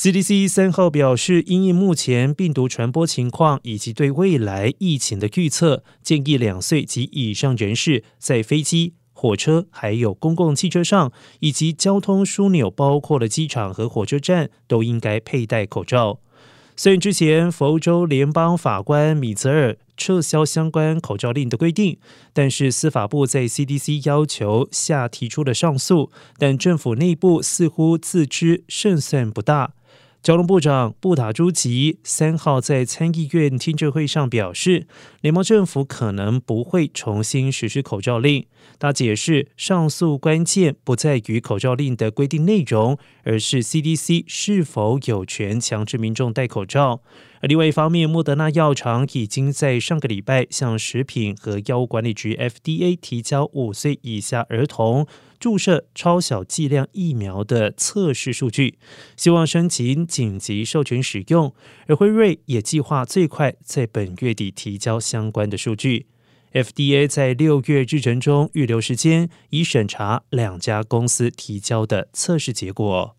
CDC 三号表示，因应目前病毒传播情况以及对未来疫情的预测，建议两岁及以上人士在飞机、火车、还有公共汽车上，以及交通枢纽，包括了机场和火车站，都应该佩戴口罩。虽然之前佛州联邦法官米泽尔撤销相关口罩令的规定，但是司法部在 CDC 要求下提出了上诉，但政府内部似乎自知胜算不大。交通部长布塔朱吉三号在参议院听证会上表示，联邦政府可能不会重新实施口罩令。他解释，上诉关键不在于口罩令的规定内容，而是 CDC 是否有权强制民众戴口罩。而另外一方面，莫德纳药厂已经在上个礼拜向食品和药物管理局 FDA 提交五岁以下儿童注射超小剂量疫苗的测试数据，希望申请紧急授权使用。而辉瑞也计划最快在本月底提交相关的数据。FDA 在六月日程中预留时间，以审查两家公司提交的测试结果。